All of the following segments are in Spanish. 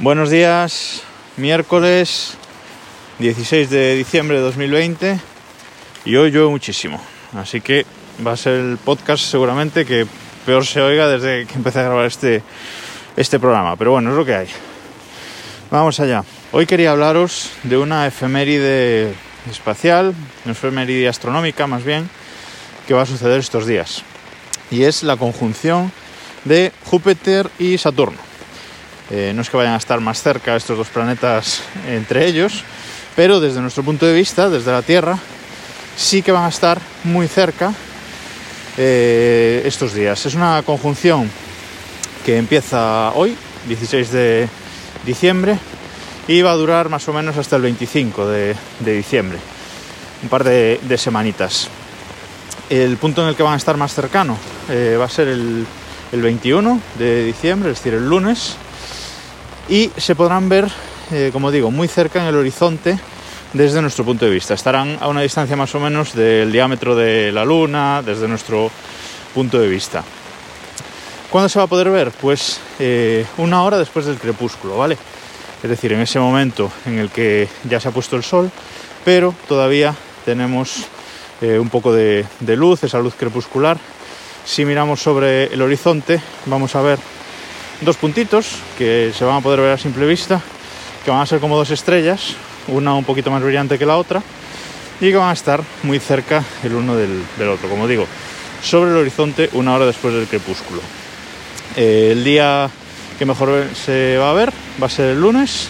Buenos días, miércoles 16 de diciembre de 2020 y hoy llueve muchísimo, así que va a ser el podcast seguramente que peor se oiga desde que empecé a grabar este, este programa, pero bueno, es lo que hay. Vamos allá. Hoy quería hablaros de una efeméride espacial, una efeméride astronómica más bien, que va a suceder estos días. Y es la conjunción de Júpiter y Saturno. Eh, no es que vayan a estar más cerca estos dos planetas entre ellos, pero desde nuestro punto de vista, desde la Tierra, sí que van a estar muy cerca eh, estos días. Es una conjunción que empieza hoy, 16 de diciembre, y va a durar más o menos hasta el 25 de, diciembre, un par de, semanitas. El punto en el que van a estar más cercano eh, va a ser el, el 21 de diciembre, es decir, el lunes, y se podrán ver, eh, como digo, muy cerca en el horizonte desde nuestro punto de vista. Estarán a una distancia más o menos del diámetro de la Luna, desde nuestro punto de vista. ¿Cuándo se va a poder ver? Pues eh, una hora después del crepúsculo, ¿vale? Es decir, en ese momento en el que ya se ha puesto el sol, pero todavía tenemos eh, un poco de luz, esa luz crepuscular. Si miramos sobre el horizonte, vamos a ver dos puntitos que se van a poder ver a simple vista, que van a ser como dos estrellas, una un poquito más brillante que la otra, y que van a estar muy cerca el uno del, otro, como digo, sobre el horizonte una hora después del crepúsculo. Eh, el día que mejor se va a ver va a ser el lunes,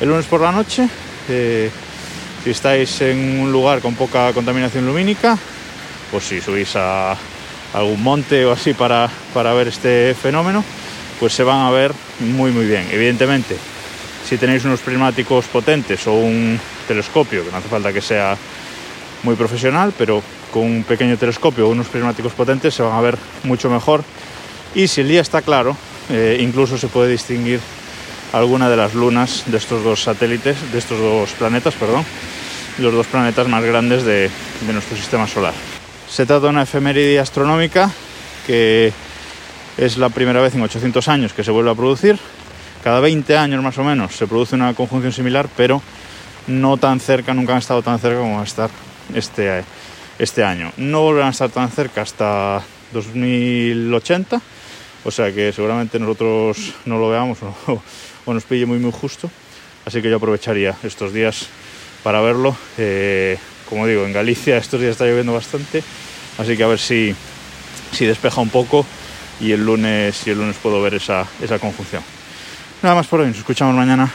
el lunes por la noche. Eh, si estáis en un lugar con poca contaminación lumínica, pues si subís a algún monte o así para, para ver este fenómeno, pues se van a ver muy muy bien. Evidentemente, si tenéis unos prismáticos potentes o un telescopio, que no hace falta que sea muy profesional, pero con un pequeño telescopio o unos prismáticos potentes se van a ver mucho mejor. Y si el día está claro, eh, incluso se puede distinguir alguna de las lunas de estos dos satélites, de estos dos planetas, perdón, los dos planetas más grandes de, nuestro sistema solar. Se trata de una efeméride astronómica que es la primera vez en 800 años que se vuelve a producir. Cada 20 años más o menos se produce una conjunción similar, pero no tan cerca, nunca han estado tan cerca como va a estar este, este año. No volverán a estar tan cerca hasta 2080, o sea que seguramente nosotros no lo veamos o, nos pille muy muy justo. Así que yo aprovecharía estos días para verlo. Eh, como digo, en Galicia estos días está lloviendo bastante, así que a ver si, si despeja un poco y el lunes, y el lunes puedo ver esa, esa conjunción. Nada más por hoy, nos escuchamos mañana.